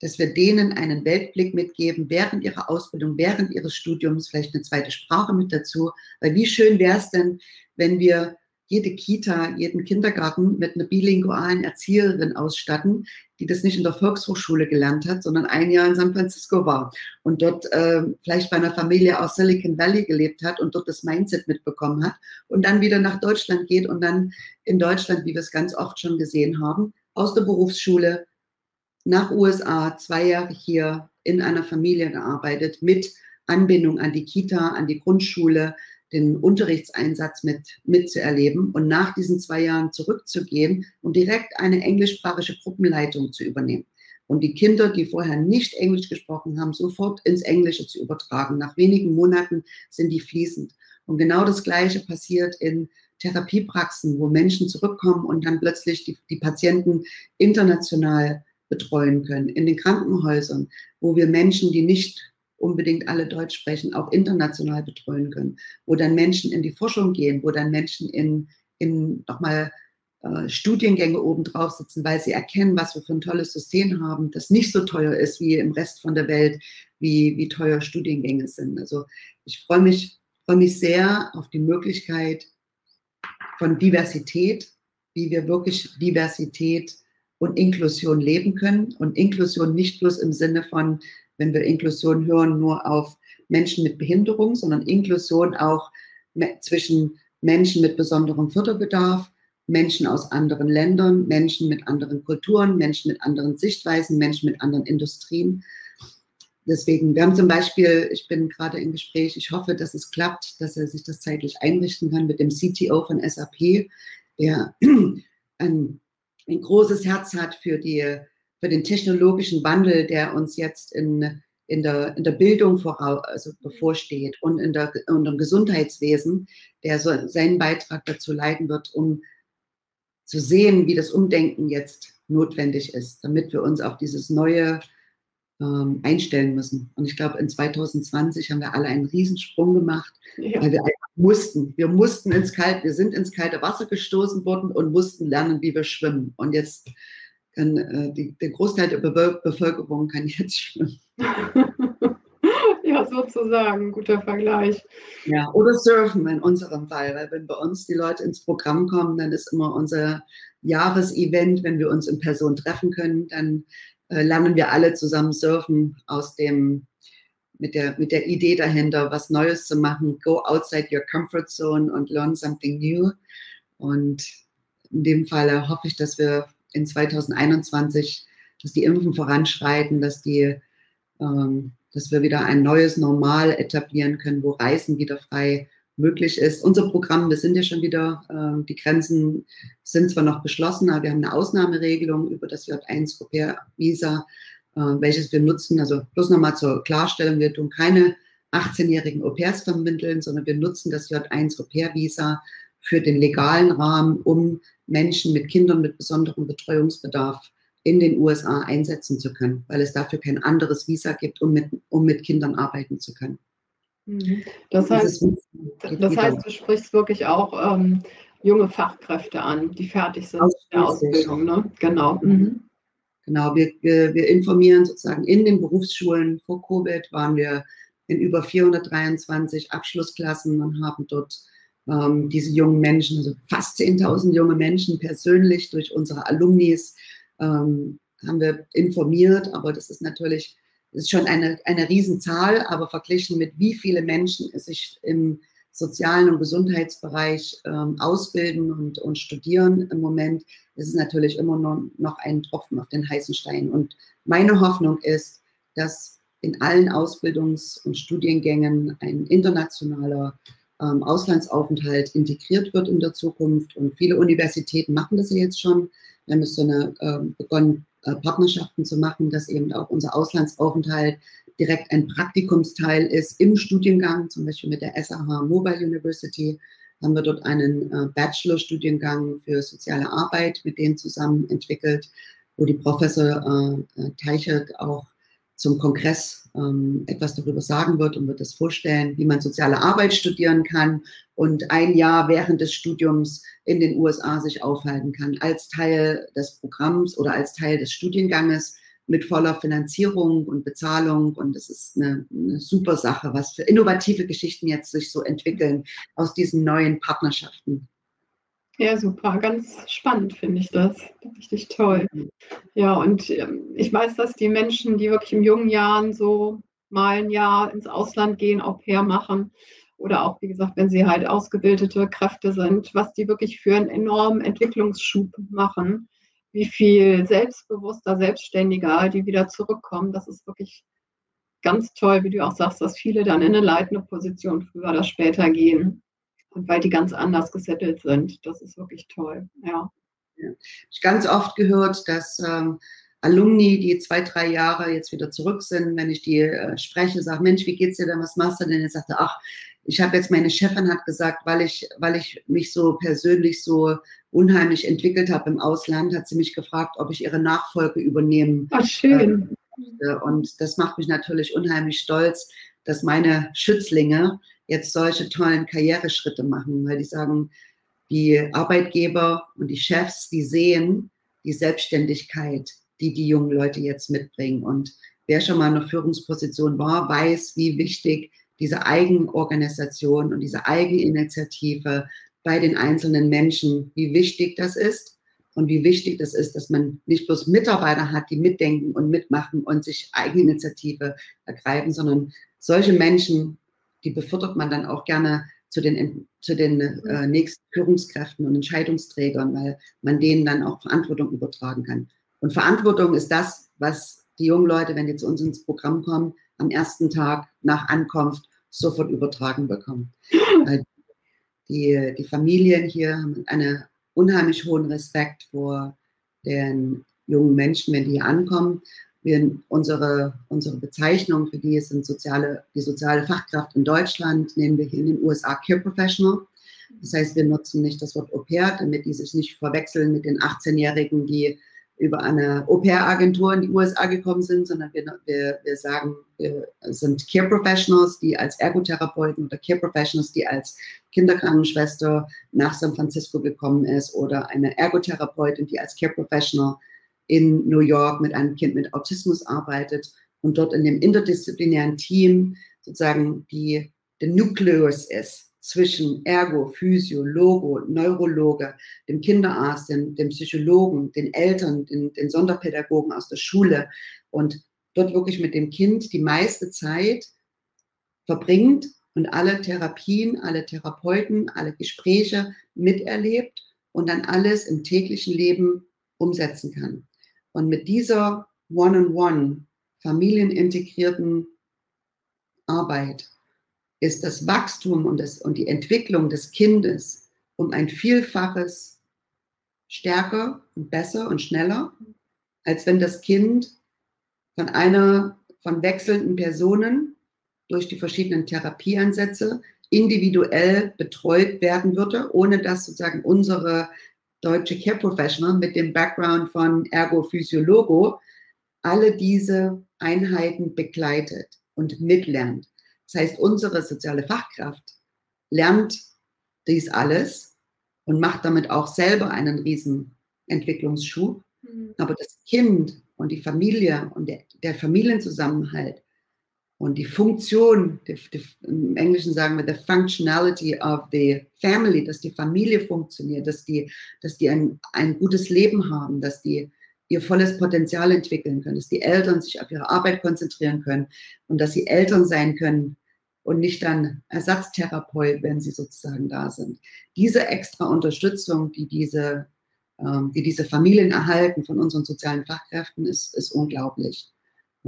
dass wir denen einen Weltblick mitgeben, während ihrer Ausbildung, während ihres Studiums, vielleicht eine zweite Sprache mit dazu. Weil wie schön wäre es denn, wenn wir jede Kita, jeden Kindergarten mit einer bilingualen Erzieherin ausstatten, die das nicht in der Volkshochschule gelernt hat, sondern ein Jahr in San Francisco war und dort äh, vielleicht bei einer Familie aus Silicon Valley gelebt hat und dort das Mindset mitbekommen hat und dann wieder nach Deutschland geht und dann in Deutschland, wie wir es ganz oft schon gesehen haben, aus der Berufsschule nach USA, zwei Jahre hier in einer Familie gearbeitet mit Anbindung an die Kita, an die Grundschule, den Unterrichtseinsatz mit, mitzuerleben und nach diesen zwei Jahren zurückzugehen und direkt eine englischsprachige Gruppenleitung zu übernehmen. Und die Kinder, die vorher nicht Englisch gesprochen haben, sofort ins Englische zu übertragen. Nach wenigen Monaten sind die fließend. Und genau das Gleiche passiert in Therapiepraxen, wo Menschen zurückkommen und dann plötzlich die, die Patienten international betreuen können. In den Krankenhäusern, wo wir Menschen, die nicht unbedingt alle Deutsch sprechen, auch international betreuen können, wo dann Menschen in die Forschung gehen, wo dann Menschen in, in nochmal äh, Studiengänge obendrauf sitzen, weil sie erkennen, was wir für ein tolles System haben, das nicht so teuer ist wie im Rest von der Welt, wie, wie teuer Studiengänge sind. Also ich freue mich, freue mich sehr auf die Möglichkeit von Diversität, wie wir wirklich Diversität und Inklusion leben können. Und Inklusion nicht bloß im Sinne von, wenn wir Inklusion hören, nur auf Menschen mit Behinderung, sondern Inklusion auch zwischen Menschen mit besonderem Förderbedarf, Menschen aus anderen Ländern, Menschen mit anderen Kulturen, Menschen mit anderen Sichtweisen, Menschen mit anderen Industrien. Deswegen, wir haben zum Beispiel, ich bin gerade im Gespräch, ich hoffe, dass es klappt, dass er sich das zeitlich einrichten kann mit dem CTO von SAP, der ein, ein großes Herz hat für die für den technologischen Wandel, der uns jetzt in in der, in der Bildung voraus, also bevorsteht und in der, und im Gesundheitswesen, der so seinen Beitrag dazu leiten wird, um zu sehen, wie das Umdenken jetzt notwendig ist, damit wir uns auf dieses neue ähm, einstellen müssen. Und ich glaube, in 2020 haben wir alle einen Riesensprung gemacht, ja. weil wir einfach mussten. Wir mussten ins kalte, wir sind ins kalte Wasser gestoßen worden und mussten lernen, wie wir schwimmen. Und jetzt kann äh, die, der Großteil der Be Bevölkerung kann jetzt schwimmen. ja, sozusagen, guter Vergleich. Ja, oder surfen in unserem Fall, weil wenn bei uns die Leute ins Programm kommen, dann ist immer unser Jahresevent, wenn wir uns in Person treffen können, dann äh, lernen wir alle zusammen surfen aus dem, mit der, mit der Idee dahinter, was Neues zu machen, go outside your comfort zone und learn something new. Und in dem Fall hoffe ich, dass wir in 2021, dass die Impfen voranschreiten, dass die, ähm, dass wir wieder ein neues Normal etablieren können, wo Reisen wieder frei möglich ist. Unser Programm, wir sind ja schon wieder, äh, die Grenzen sind zwar noch beschlossen, aber wir haben eine Ausnahmeregelung über das J1 Au Visa, äh, welches wir nutzen. Also bloß nochmal zur Klarstellung, wir tun keine 18-jährigen Au pairs vermitteln, sondern wir nutzen das J1 Au Visa für den legalen Rahmen, um Menschen mit Kindern mit besonderem Betreuungsbedarf in den USA einsetzen zu können, weil es dafür kein anderes Visa gibt, um mit, um mit Kindern arbeiten zu können. Mhm. Das heißt, das heißt, du sprichst wirklich auch ähm, junge Fachkräfte an, die fertig sind mit der Ausbildung. Ne? Genau. Mhm. Genau, wir, wir, wir informieren sozusagen in den Berufsschulen. Vor Covid waren wir in über 423 Abschlussklassen und haben dort ähm, diese jungen Menschen, also fast 10.000 junge Menschen persönlich durch unsere Alumnis ähm, haben wir informiert. Aber das ist natürlich das ist schon eine, eine Riesenzahl, aber verglichen mit wie viele Menschen sich im sozialen und Gesundheitsbereich ähm, ausbilden und, und studieren im Moment, ist es natürlich immer noch, noch ein Tropfen auf den heißen Stein. Und meine Hoffnung ist, dass in allen Ausbildungs- und Studiengängen ein internationaler ähm, Auslandsaufenthalt integriert wird in der Zukunft. Und viele Universitäten machen das ja jetzt schon. Wir haben es so eine, äh, begonnen, äh, Partnerschaften zu machen, dass eben auch unser Auslandsaufenthalt direkt ein Praktikumsteil ist im Studiengang, zum Beispiel mit der SAH Mobile University haben wir dort einen äh, Bachelorstudiengang für soziale Arbeit mit denen zusammen entwickelt, wo die Professor äh, Teichert auch zum Kongress ähm, etwas darüber sagen wird und wird das vorstellen, wie man soziale Arbeit studieren kann und ein Jahr während des Studiums in den USA sich aufhalten kann, als Teil des Programms oder als Teil des Studienganges mit voller Finanzierung und Bezahlung. Und das ist eine, eine super Sache, was für innovative Geschichten jetzt sich so entwickeln aus diesen neuen Partnerschaften. Ja, super, ganz spannend finde ich das. Richtig toll. Ja, und ähm, ich weiß, dass die Menschen, die wirklich in jungen Jahren so mal ein Jahr ins Ausland gehen, Au pair machen oder auch, wie gesagt, wenn sie halt ausgebildete Kräfte sind, was die wirklich für einen enormen Entwicklungsschub machen, wie viel selbstbewusster, selbstständiger die wieder zurückkommen. Das ist wirklich ganz toll, wie du auch sagst, dass viele dann in eine leitende Position früher oder später gehen und weil die ganz anders gesettelt sind. Das ist wirklich toll, ja. ja. Ich ganz oft gehört, dass ähm, Alumni, die zwei, drei Jahre jetzt wieder zurück sind, wenn ich die äh, spreche, sage, Mensch, wie geht's dir denn, was machst du denn? Ich sagte, ach, ich habe jetzt, meine Chefin hat gesagt, weil ich, weil ich mich so persönlich so unheimlich entwickelt habe im Ausland, hat sie mich gefragt, ob ich ihre Nachfolge übernehmen. Ach, schön. Äh, und das macht mich natürlich unheimlich stolz, dass meine Schützlinge jetzt solche tollen Karriereschritte machen, weil die sagen, die Arbeitgeber und die Chefs, die sehen die Selbstständigkeit, die die jungen Leute jetzt mitbringen. Und wer schon mal in einer Führungsposition war, weiß, wie wichtig diese Eigenorganisation und diese Eigeninitiative bei den einzelnen Menschen, wie wichtig das ist und wie wichtig das ist, dass man nicht bloß Mitarbeiter hat, die mitdenken und mitmachen und sich Eigeninitiative ergreifen, sondern solche Menschen die befördert man dann auch gerne zu den, zu den äh, nächsten Führungskräften und Entscheidungsträgern, weil man denen dann auch Verantwortung übertragen kann. Und Verantwortung ist das, was die jungen Leute, wenn die zu uns ins Programm kommen, am ersten Tag nach Ankunft sofort übertragen bekommen. die, die Familien hier haben einen unheimlich hohen Respekt vor den jungen Menschen, wenn die hier ankommen. Wir, unsere, unsere Bezeichnung für die sind soziale, die soziale Fachkraft in Deutschland, nehmen wir hier in den USA Care Professional. Das heißt, wir nutzen nicht das Wort Au pair, damit die sich nicht verwechseln mit den 18-Jährigen, die über eine Au-pair-Agentur in die USA gekommen sind, sondern wir, wir, wir sagen, wir sind Care Professionals, die als Ergotherapeuten oder Care Professionals, die als Kinderkrankenschwester nach San Francisco gekommen ist oder eine Ergotherapeutin, die als Care Professional in New York mit einem Kind mit Autismus arbeitet und dort in dem interdisziplinären Team sozusagen die, der Nukleus ist zwischen Ergo, Physio, Logo, Neurologe, dem Kinderarzt, dem, dem Psychologen, den Eltern, den, den Sonderpädagogen aus der Schule und dort wirklich mit dem Kind die meiste Zeit verbringt und alle Therapien, alle Therapeuten, alle Gespräche miterlebt und dann alles im täglichen Leben umsetzen kann. Und mit dieser One-on-One, familienintegrierten Arbeit ist das Wachstum und, das, und die Entwicklung des Kindes um ein Vielfaches stärker und besser und schneller, als wenn das Kind von einer von wechselnden Personen durch die verschiedenen Therapieansätze individuell betreut werden würde, ohne dass sozusagen unsere deutsche Care Professional mit dem Background von Ergo Physiologo alle diese Einheiten begleitet und mitlernt. Das heißt, unsere soziale Fachkraft lernt dies alles und macht damit auch selber einen riesen Entwicklungsschub. Mhm. Aber das Kind und die Familie und der, der Familienzusammenhalt und die Funktion, die, die, im Englischen sagen wir, the functionality of the family, dass die Familie funktioniert, dass die, dass die ein, ein gutes Leben haben, dass die ihr volles Potenzial entwickeln können, dass die Eltern sich auf ihre Arbeit konzentrieren können und dass sie Eltern sein können und nicht dann Ersatztherapeut, wenn sie sozusagen da sind. Diese extra Unterstützung, die diese, ähm, die diese Familien erhalten von unseren sozialen Fachkräften, ist, ist unglaublich.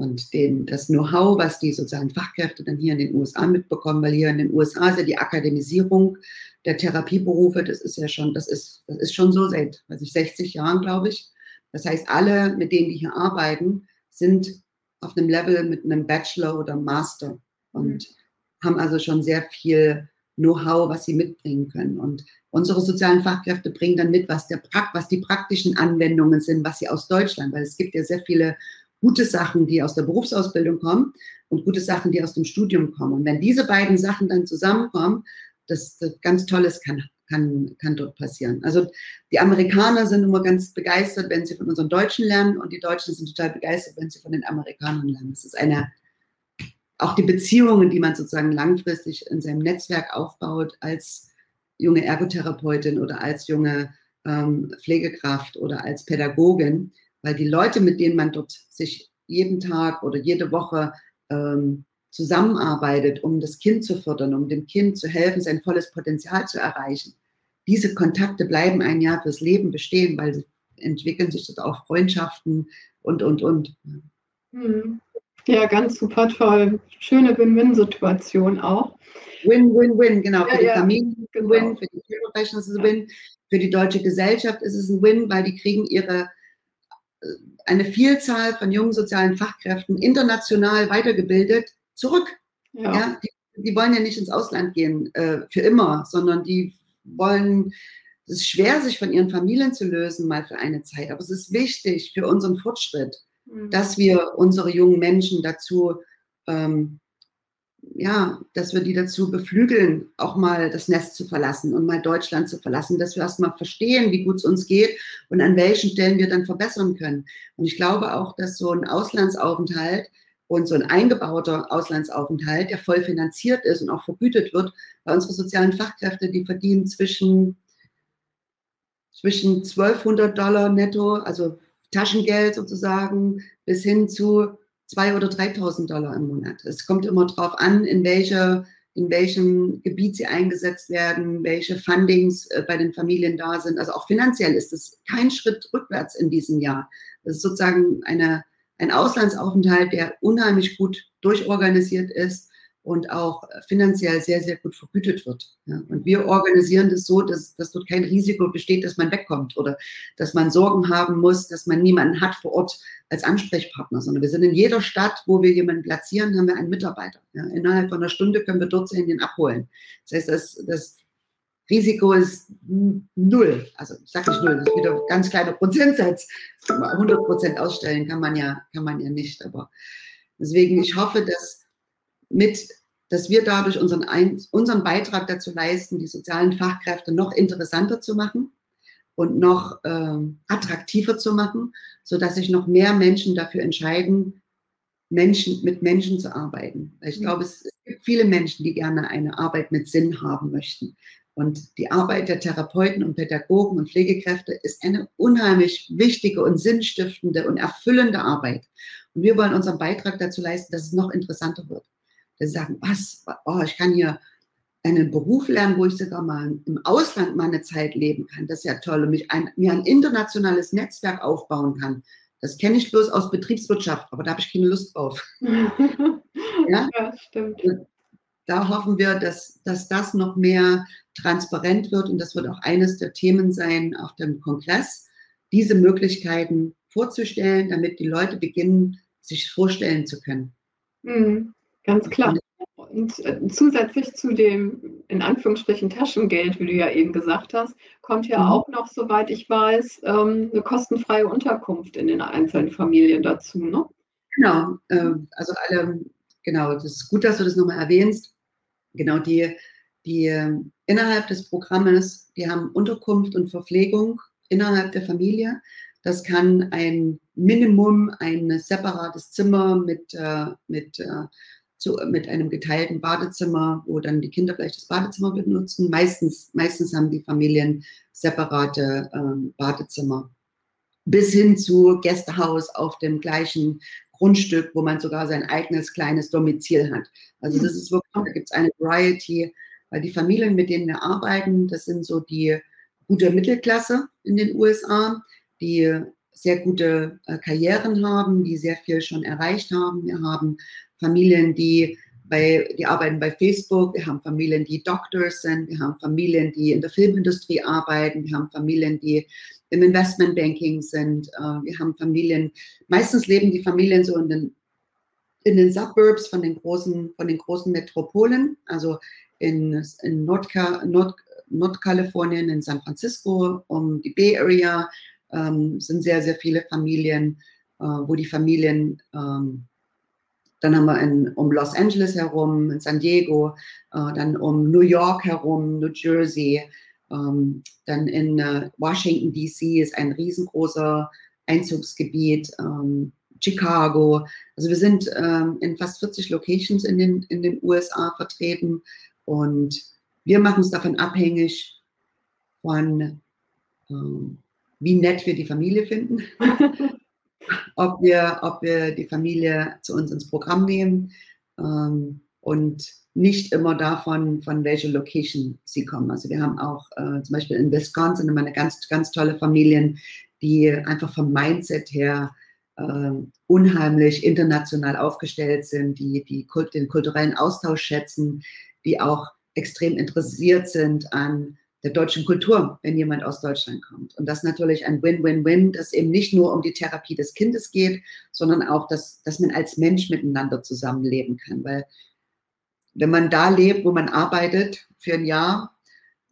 Und den, das Know-how, was die sozialen Fachkräfte dann hier in den USA mitbekommen, weil hier in den USA ist ja die Akademisierung der Therapieberufe, das ist ja schon, das ist, das ist schon so seit, weiß ich, 60 Jahren, glaube ich. Das heißt, alle, mit denen die hier arbeiten, sind auf einem Level mit einem Bachelor oder Master und mhm. haben also schon sehr viel Know-how, was sie mitbringen können. Und unsere sozialen Fachkräfte bringen dann mit, was, der, was die praktischen Anwendungen sind, was sie aus Deutschland, weil es gibt ja sehr viele gute Sachen, die aus der Berufsausbildung kommen und gute Sachen, die aus dem Studium kommen. Und wenn diese beiden Sachen dann zusammenkommen, das, das ganz Tolles kann, kann, kann dort passieren. Also die Amerikaner sind immer ganz begeistert, wenn sie von unseren Deutschen lernen und die Deutschen sind total begeistert, wenn sie von den Amerikanern lernen. Das ist eine, auch die Beziehungen, die man sozusagen langfristig in seinem Netzwerk aufbaut als junge Ergotherapeutin oder als junge ähm, Pflegekraft oder als Pädagogin, weil die Leute, mit denen man dort sich jeden Tag oder jede Woche ähm, zusammenarbeitet, um das Kind zu fördern, um dem Kind zu helfen, sein volles Potenzial zu erreichen, diese Kontakte bleiben ein Jahr fürs Leben bestehen, weil sie entwickeln sich dort auch Freundschaften und, und, und. Hm. Ja, ganz super toll. Schöne Win-Win-Situation auch. Win-Win-Win, genau. Für ja, die ja, Familie genau. Win, für die Professionals ist es ein Win, für die deutsche Gesellschaft ist es ein Win, weil die kriegen ihre eine Vielzahl von jungen sozialen Fachkräften international weitergebildet zurück. Ja. ja die, die, wollen ja nicht ins Ausland gehen äh, für immer, sondern die wollen, es ist schwer, sich von ihren Familien zu lösen, mal für eine Zeit. Aber es ist wichtig für unseren Fortschritt, mhm. dass wir unsere jungen Menschen dazu, ähm, ja, dass wir die dazu beflügeln, auch mal das Nest zu verlassen und mal Deutschland zu verlassen, dass wir erstmal verstehen, wie gut es uns geht und an welchen Stellen wir dann verbessern können. Und ich glaube auch, dass so ein Auslandsaufenthalt und so ein eingebauter Auslandsaufenthalt, der voll finanziert ist und auch vergütet wird, bei unseren sozialen Fachkräfte, die verdienen zwischen, zwischen 1200 Dollar netto, also Taschengeld sozusagen, bis hin zu 2.000 oder 3.000 Dollar im Monat. Es kommt immer darauf an, in, welcher, in welchem Gebiet sie eingesetzt werden, welche Fundings äh, bei den Familien da sind. Also auch finanziell ist es kein Schritt rückwärts in diesem Jahr. Das ist sozusagen eine ein Auslandsaufenthalt, der unheimlich gut durchorganisiert ist und auch finanziell sehr, sehr gut vergütet wird. Ja. Und wir organisieren das so, dass, dass dort kein Risiko besteht, dass man wegkommt oder dass man Sorgen haben muss, dass man niemanden hat vor Ort als Ansprechpartner, sondern wir sind in jeder Stadt, wo wir jemanden platzieren, haben wir einen Mitarbeiter. Ja. Innerhalb von einer Stunde können wir dort sein, den abholen. Das heißt, das, das Risiko ist null. Also ich sage nicht null, das ist wieder ein ganz kleiner Prozentsatz. 100 Prozent ausstellen kann man ja, kann man ja nicht. Aber deswegen, ich hoffe, dass mit, dass wir dadurch unseren, Ein unseren Beitrag dazu leisten, die sozialen Fachkräfte noch interessanter zu machen und noch äh, attraktiver zu machen, sodass sich noch mehr Menschen dafür entscheiden, Menschen, mit Menschen zu arbeiten. Ich mhm. glaube, es gibt viele Menschen, die gerne eine Arbeit mit Sinn haben möchten. Und die Arbeit der Therapeuten und Pädagogen und Pflegekräfte ist eine unheimlich wichtige und sinnstiftende und erfüllende Arbeit. Und wir wollen unseren Beitrag dazu leisten, dass es noch interessanter wird sie sagen, was, oh, ich kann hier einen Beruf lernen, wo ich sogar mal im Ausland meine Zeit leben kann. Das ist ja toll. Und mich ein, mir ein internationales Netzwerk aufbauen kann. Das kenne ich bloß aus Betriebswirtschaft, aber da habe ich keine Lust drauf. ja? ja, stimmt. Da hoffen wir, dass, dass das noch mehr transparent wird und das wird auch eines der Themen sein auf dem Kongress, diese Möglichkeiten vorzustellen, damit die Leute beginnen, sich vorstellen zu können. Mhm. Ganz klar. Und äh, zusätzlich zu dem, in Anführungsstrichen, Taschengeld, wie du ja eben gesagt hast, kommt ja mhm. auch noch, soweit ich weiß, ähm, eine kostenfreie Unterkunft in den einzelnen Familien dazu, ne? Genau, äh, also alle, genau, das ist gut, dass du das nochmal erwähnst. Genau, die, die äh, innerhalb des Programmes, die haben Unterkunft und Verpflegung innerhalb der Familie. Das kann ein Minimum, ein separates Zimmer mit, äh, mit äh, zu, mit einem geteilten Badezimmer, wo dann die Kinder vielleicht das Badezimmer benutzen. Meistens, meistens haben die Familien separate ähm, Badezimmer. Bis hin zu Gästehaus auf dem gleichen Grundstück, wo man sogar sein eigenes kleines Domizil hat. Also das ist wirklich, da gibt es eine Variety, weil die Familien, mit denen wir arbeiten, das sind so die gute Mittelklasse in den USA, die sehr gute äh, Karrieren haben, die sehr viel schon erreicht haben. Wir haben Familien, die bei, die arbeiten bei Facebook, wir haben Familien, die Doctors sind, wir haben Familien, die in der Filmindustrie arbeiten, wir haben Familien, die im Investmentbanking sind, äh, wir haben Familien, meistens leben die Familien so in den, in den Suburbs von den großen, von den großen Metropolen, also in, in Nordka, Nord, Nordkalifornien, in San Francisco, um die Bay Area, ähm, sind sehr, sehr viele Familien, äh, wo die Familien ähm, dann haben wir in, um Los Angeles herum, in San Diego, äh, dann um New York herum, New Jersey, ähm, dann in äh, Washington DC ist ein riesengroßer Einzugsgebiet, ähm, Chicago. Also wir sind ähm, in fast 40 Locations in den, in den USA vertreten und wir machen es davon abhängig von, ähm, wie nett wir die Familie finden. ob wir, ob wir die Familie zu uns ins Programm nehmen ähm, und nicht immer davon, von welcher Location sie kommen. Also wir haben auch äh, zum Beispiel in Wisconsin immer eine ganz, ganz tolle Familien, die einfach vom Mindset her äh, unheimlich international aufgestellt sind, die, die den kulturellen Austausch schätzen, die auch extrem interessiert sind an der deutschen Kultur, wenn jemand aus Deutschland kommt. Und das natürlich ein Win-Win-Win, dass eben nicht nur um die Therapie des Kindes geht, sondern auch, dass, dass man als Mensch miteinander zusammenleben kann. Weil wenn man da lebt, wo man arbeitet für ein Jahr,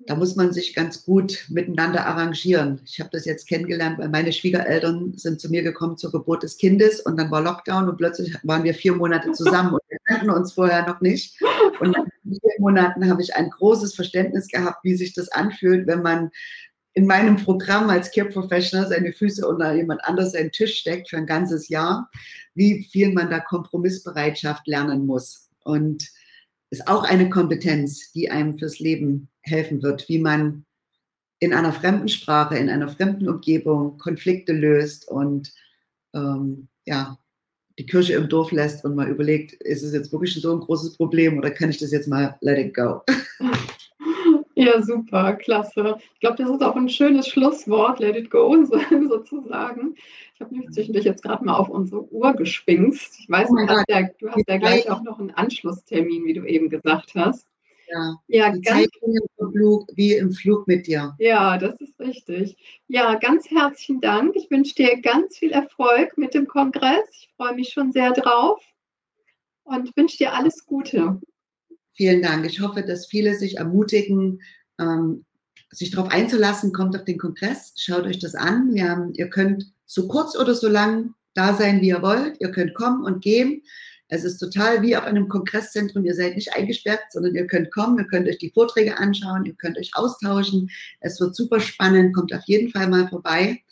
da muss man sich ganz gut miteinander arrangieren. Ich habe das jetzt kennengelernt, weil meine Schwiegereltern sind zu mir gekommen zur Geburt des Kindes und dann war Lockdown und plötzlich waren wir vier Monate zusammen und wir kannten uns vorher noch nicht. Und nach vier Monaten habe ich ein großes Verständnis gehabt, wie sich das anfühlt, wenn man in meinem Programm als Care Professional seine Füße unter jemand anders seinen Tisch steckt für ein ganzes Jahr, wie viel man da Kompromissbereitschaft lernen muss. Und ist auch eine Kompetenz, die einem fürs Leben helfen wird, wie man in einer fremden Sprache, in einer fremden Umgebung Konflikte löst und ähm, ja, die Kirche im Dorf lässt und mal überlegt, ist es jetzt wirklich so ein großes Problem oder kann ich das jetzt mal let it go? Ja, super, klasse. Ich glaube, das ist auch ein schönes Schlusswort, let it go sozusagen. Ich habe nämlich zwischendurch jetzt gerade mal auf unsere Uhr gespingst. Ich weiß, oh du hast, ja, du hast ja gleich auch noch einen Anschlusstermin, wie du eben gesagt hast. Ja, ja die ganz, im Flug, wie im Flug mit dir. Ja, das ist richtig. Ja, ganz herzlichen Dank. Ich wünsche dir ganz viel Erfolg mit dem Kongress. Ich freue mich schon sehr drauf und wünsche dir alles Gute. Vielen Dank. Ich hoffe, dass viele sich ermutigen, ähm, sich darauf einzulassen. Kommt auf den Kongress, schaut euch das an. Haben, ihr könnt so kurz oder so lang da sein, wie ihr wollt. Ihr könnt kommen und gehen. Es ist total wie auf einem Kongresszentrum. Ihr seid nicht eingesperrt, sondern ihr könnt kommen, ihr könnt euch die Vorträge anschauen, ihr könnt euch austauschen. Es wird super spannend. Kommt auf jeden Fall mal vorbei.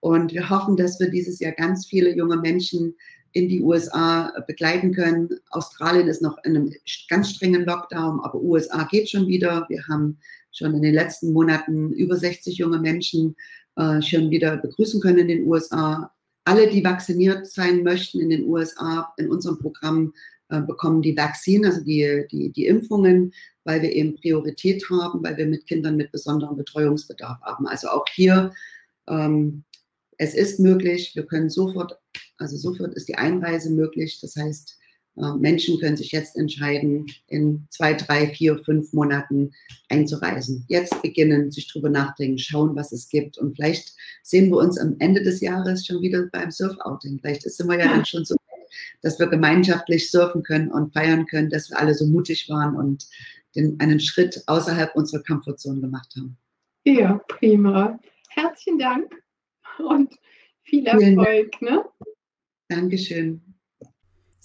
Und wir hoffen, dass wir dieses Jahr ganz viele junge Menschen in die USA begleiten können. Australien ist noch in einem ganz strengen Lockdown, aber USA geht schon wieder. Wir haben schon in den letzten Monaten über 60 junge Menschen äh, schon wieder begrüßen können in den USA. Alle, die vacciniert sein möchten in den USA, in unserem Programm äh, bekommen die Vaccine, also die, die, die Impfungen, weil wir eben Priorität haben, weil wir mit Kindern mit besonderem Betreuungsbedarf haben. Also auch hier ähm, es ist möglich, wir können sofort, also sofort ist die Einreise möglich. Das heißt, Menschen können sich jetzt entscheiden, in zwei, drei, vier, fünf Monaten einzureisen. Jetzt beginnen, sich drüber nachdenken, schauen, was es gibt. Und vielleicht sehen wir uns am Ende des Jahres schon wieder beim Surfouting. Vielleicht sind wir ja dann schon so weit, dass wir gemeinschaftlich surfen können und feiern können, dass wir alle so mutig waren und den, einen Schritt außerhalb unserer Komfortzone gemacht haben. Ja, prima. Herzlichen Dank und viel Erfolg. Ne? Dankeschön.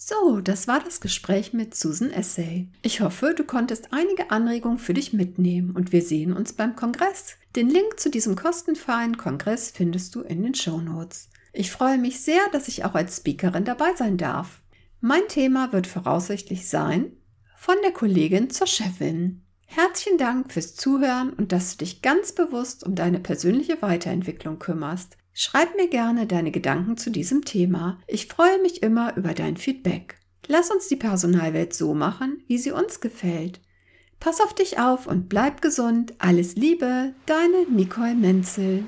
So, das war das Gespräch mit Susan Essay. Ich hoffe, du konntest einige Anregungen für dich mitnehmen und wir sehen uns beim Kongress. Den Link zu diesem kostenfreien Kongress findest du in den Show Notes. Ich freue mich sehr, dass ich auch als Speakerin dabei sein darf. Mein Thema wird voraussichtlich sein von der Kollegin zur Chefin. Herzlichen Dank fürs Zuhören und dass du dich ganz bewusst um deine persönliche Weiterentwicklung kümmerst. Schreib mir gerne deine Gedanken zu diesem Thema. Ich freue mich immer über dein Feedback. Lass uns die Personalwelt so machen, wie sie uns gefällt. Pass auf dich auf und bleib gesund. Alles Liebe, deine Nicole Menzel.